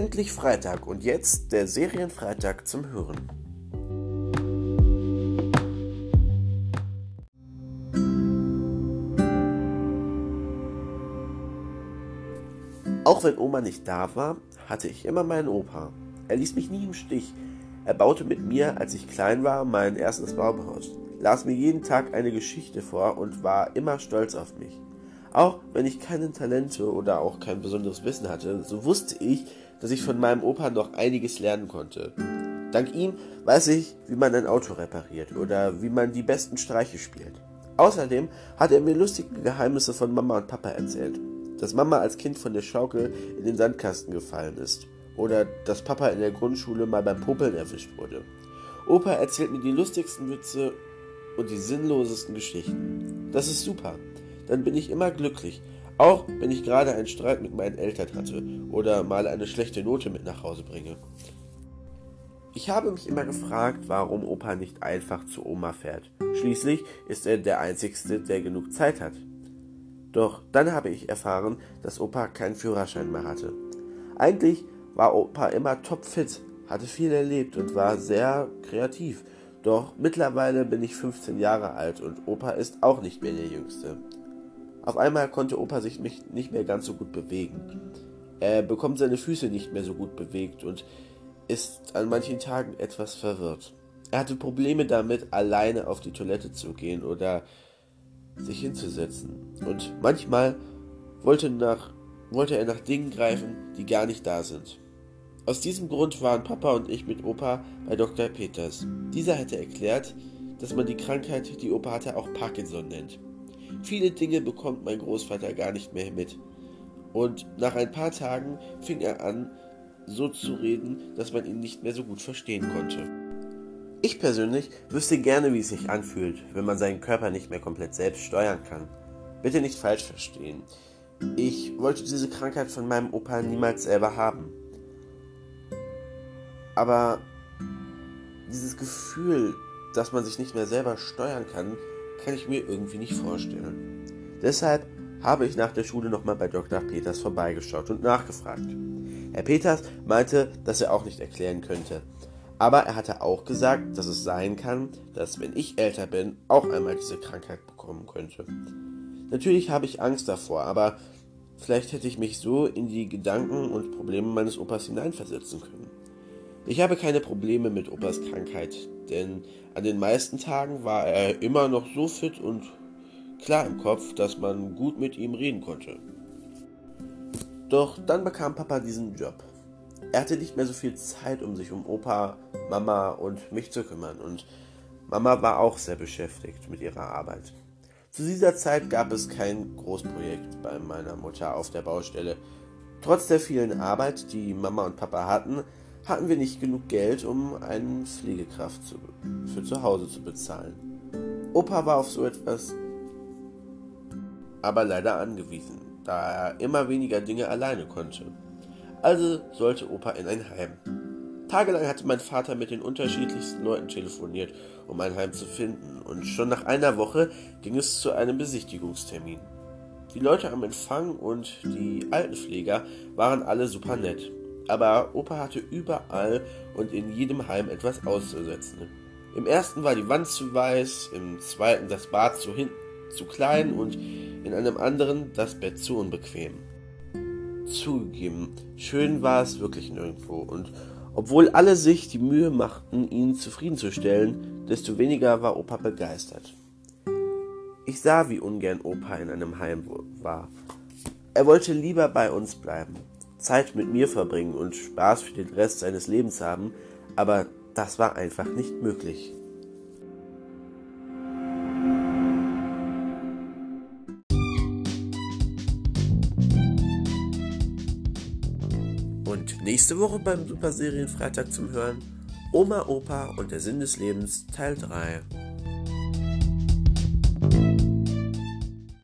endlich Freitag und jetzt der Serienfreitag zum Hören. Auch wenn Oma nicht da war, hatte ich immer meinen Opa. Er ließ mich nie im Stich. Er baute mit mir, als ich klein war, mein erstes Baumhaus, las mir jeden Tag eine Geschichte vor und war immer stolz auf mich. Auch wenn ich keine Talente oder auch kein besonderes Wissen hatte, so wusste ich, dass ich von meinem Opa noch einiges lernen konnte. Dank ihm weiß ich, wie man ein Auto repariert oder wie man die besten Streiche spielt. Außerdem hat er mir lustige Geheimnisse von Mama und Papa erzählt dass Mama als Kind von der Schaukel in den Sandkasten gefallen ist. Oder dass Papa in der Grundschule mal beim Popeln erwischt wurde. Opa erzählt mir die lustigsten Witze und die sinnlosesten Geschichten. Das ist super. Dann bin ich immer glücklich, auch wenn ich gerade einen Streit mit meinen Eltern hatte oder mal eine schlechte Note mit nach Hause bringe. Ich habe mich immer gefragt, warum Opa nicht einfach zu Oma fährt. Schließlich ist er der Einzige, der genug Zeit hat. Doch dann habe ich erfahren, dass Opa keinen Führerschein mehr hatte. Eigentlich war Opa immer topfit, hatte viel erlebt und war sehr kreativ. Doch mittlerweile bin ich 15 Jahre alt und Opa ist auch nicht mehr der Jüngste. Auf einmal konnte Opa sich nicht mehr ganz so gut bewegen. Er bekommt seine Füße nicht mehr so gut bewegt und ist an manchen Tagen etwas verwirrt. Er hatte Probleme damit, alleine auf die Toilette zu gehen oder sich hinzusetzen. Und manchmal wollte, nach, wollte er nach Dingen greifen, die gar nicht da sind. Aus diesem Grund waren Papa und ich mit Opa bei Dr. Peters. Dieser hätte erklärt, dass man die Krankheit, die Opa hatte, auch Parkinson nennt. Viele Dinge bekommt mein Großvater gar nicht mehr mit. Und nach ein paar Tagen fing er an, so zu reden, dass man ihn nicht mehr so gut verstehen konnte. Ich persönlich wüsste gerne, wie es sich anfühlt, wenn man seinen Körper nicht mehr komplett selbst steuern kann. Bitte nicht falsch verstehen. Ich wollte diese Krankheit von meinem Opa niemals selber haben. Aber dieses Gefühl, dass man sich nicht mehr selber steuern kann, kann ich mir irgendwie nicht vorstellen. Deshalb habe ich nach der Schule nochmal bei Dr. Peters vorbeigeschaut und nachgefragt. Herr Peters meinte, dass er auch nicht erklären könnte, aber er hatte auch gesagt, dass es sein kann, dass wenn ich älter bin, auch einmal diese Krankheit bekommen könnte. Natürlich habe ich Angst davor, aber vielleicht hätte ich mich so in die Gedanken und Probleme meines Opas hineinversetzen können. Ich habe keine Probleme mit Opas Krankheit, denn an den meisten Tagen war er immer noch so fit und klar im Kopf, dass man gut mit ihm reden konnte. Doch dann bekam Papa diesen Job. Er hatte nicht mehr so viel Zeit, um sich um Opa, Mama und mich zu kümmern. Und Mama war auch sehr beschäftigt mit ihrer Arbeit. Zu dieser Zeit gab es kein Großprojekt bei meiner Mutter auf der Baustelle. Trotz der vielen Arbeit, die Mama und Papa hatten, hatten wir nicht genug Geld, um eine Pflegekraft zu, für zu Hause zu bezahlen. Opa war auf so etwas aber leider angewiesen, da er immer weniger Dinge alleine konnte. Also sollte Opa in ein Heim. Tagelang hatte mein Vater mit den unterschiedlichsten Leuten telefoniert, um ein Heim zu finden, und schon nach einer Woche ging es zu einem Besichtigungstermin. Die Leute am Empfang und die Altenpfleger waren alle super nett, aber Opa hatte überall und in jedem Heim etwas auszusetzen. Im ersten war die Wand zu weiß, im zweiten das Bad zu, hin zu klein und in einem anderen das Bett zu unbequem zugegeben, schön war es wirklich nirgendwo. Und obwohl alle sich die Mühe machten, ihn zufriedenzustellen, desto weniger war Opa begeistert. Ich sah, wie ungern Opa in einem Heim war. Er wollte lieber bei uns bleiben, Zeit mit mir verbringen und Spaß für den Rest seines Lebens haben, aber das war einfach nicht möglich. Und nächste Woche beim Super Serienfreitag zum Hören Oma, Opa und der Sinn des Lebens Teil 3.